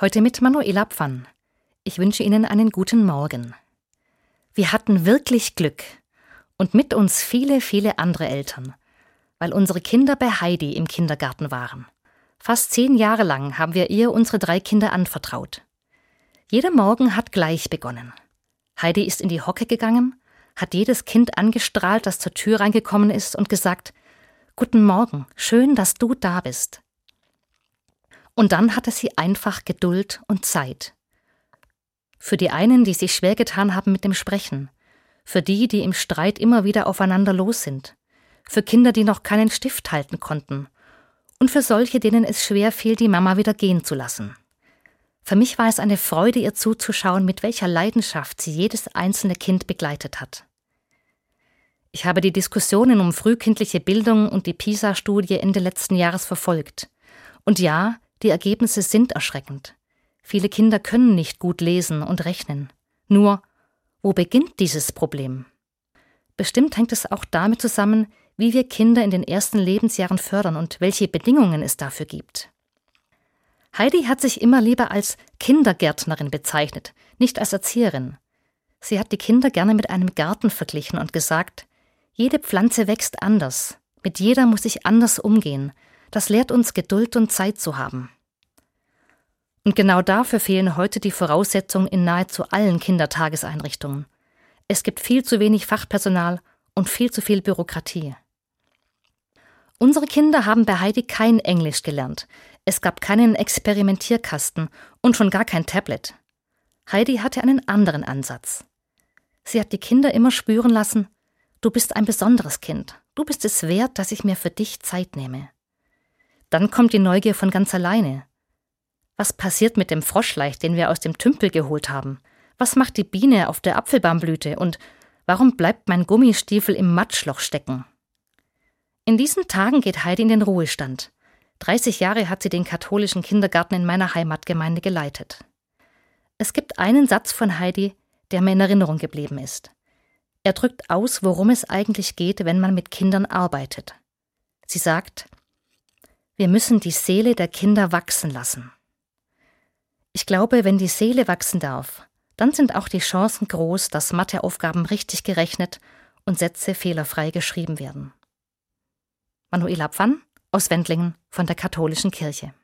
Heute mit Manuela Pfann. Ich wünsche Ihnen einen guten Morgen. Wir hatten wirklich Glück und mit uns viele, viele andere Eltern, weil unsere Kinder bei Heidi im Kindergarten waren. Fast zehn Jahre lang haben wir ihr unsere drei Kinder anvertraut. Jeder Morgen hat gleich begonnen. Heidi ist in die Hocke gegangen, hat jedes Kind angestrahlt, das zur Tür reingekommen ist und gesagt, Guten Morgen, schön, dass du da bist. Und dann hatte sie einfach Geduld und Zeit. Für die einen, die sich schwer getan haben mit dem Sprechen, für die, die im Streit immer wieder aufeinander los sind, für Kinder, die noch keinen Stift halten konnten, und für solche, denen es schwer fiel, die Mama wieder gehen zu lassen. Für mich war es eine Freude, ihr zuzuschauen, mit welcher Leidenschaft sie jedes einzelne Kind begleitet hat. Ich habe die Diskussionen um frühkindliche Bildung und die PISA-Studie Ende letzten Jahres verfolgt. Und ja, die Ergebnisse sind erschreckend. Viele Kinder können nicht gut lesen und rechnen. Nur, wo beginnt dieses Problem? Bestimmt hängt es auch damit zusammen, wie wir Kinder in den ersten Lebensjahren fördern und welche Bedingungen es dafür gibt. Heidi hat sich immer lieber als Kindergärtnerin bezeichnet, nicht als Erzieherin. Sie hat die Kinder gerne mit einem Garten verglichen und gesagt, jede Pflanze wächst anders, mit jeder muss ich anders umgehen, das lehrt uns Geduld und Zeit zu haben. Und genau dafür fehlen heute die Voraussetzungen in nahezu allen Kindertageseinrichtungen. Es gibt viel zu wenig Fachpersonal und viel zu viel Bürokratie. Unsere Kinder haben bei Heidi kein Englisch gelernt. Es gab keinen Experimentierkasten und schon gar kein Tablet. Heidi hatte einen anderen Ansatz. Sie hat die Kinder immer spüren lassen, du bist ein besonderes Kind, du bist es wert, dass ich mir für dich Zeit nehme. Dann kommt die Neugier von ganz alleine. Was passiert mit dem Froschleich, den wir aus dem Tümpel geholt haben? Was macht die Biene auf der Apfelbaumblüte? Und warum bleibt mein Gummistiefel im Matschloch stecken? In diesen Tagen geht Heidi in den Ruhestand. 30 Jahre hat sie den katholischen Kindergarten in meiner Heimatgemeinde geleitet. Es gibt einen Satz von Heidi, der mir in Erinnerung geblieben ist. Er drückt aus, worum es eigentlich geht, wenn man mit Kindern arbeitet. Sie sagt, wir müssen die Seele der Kinder wachsen lassen. Ich glaube, wenn die Seele wachsen darf, dann sind auch die Chancen groß, dass Matheaufgaben richtig gerechnet und Sätze fehlerfrei geschrieben werden. Manuela Pfann aus Wendlingen von der Katholischen Kirche.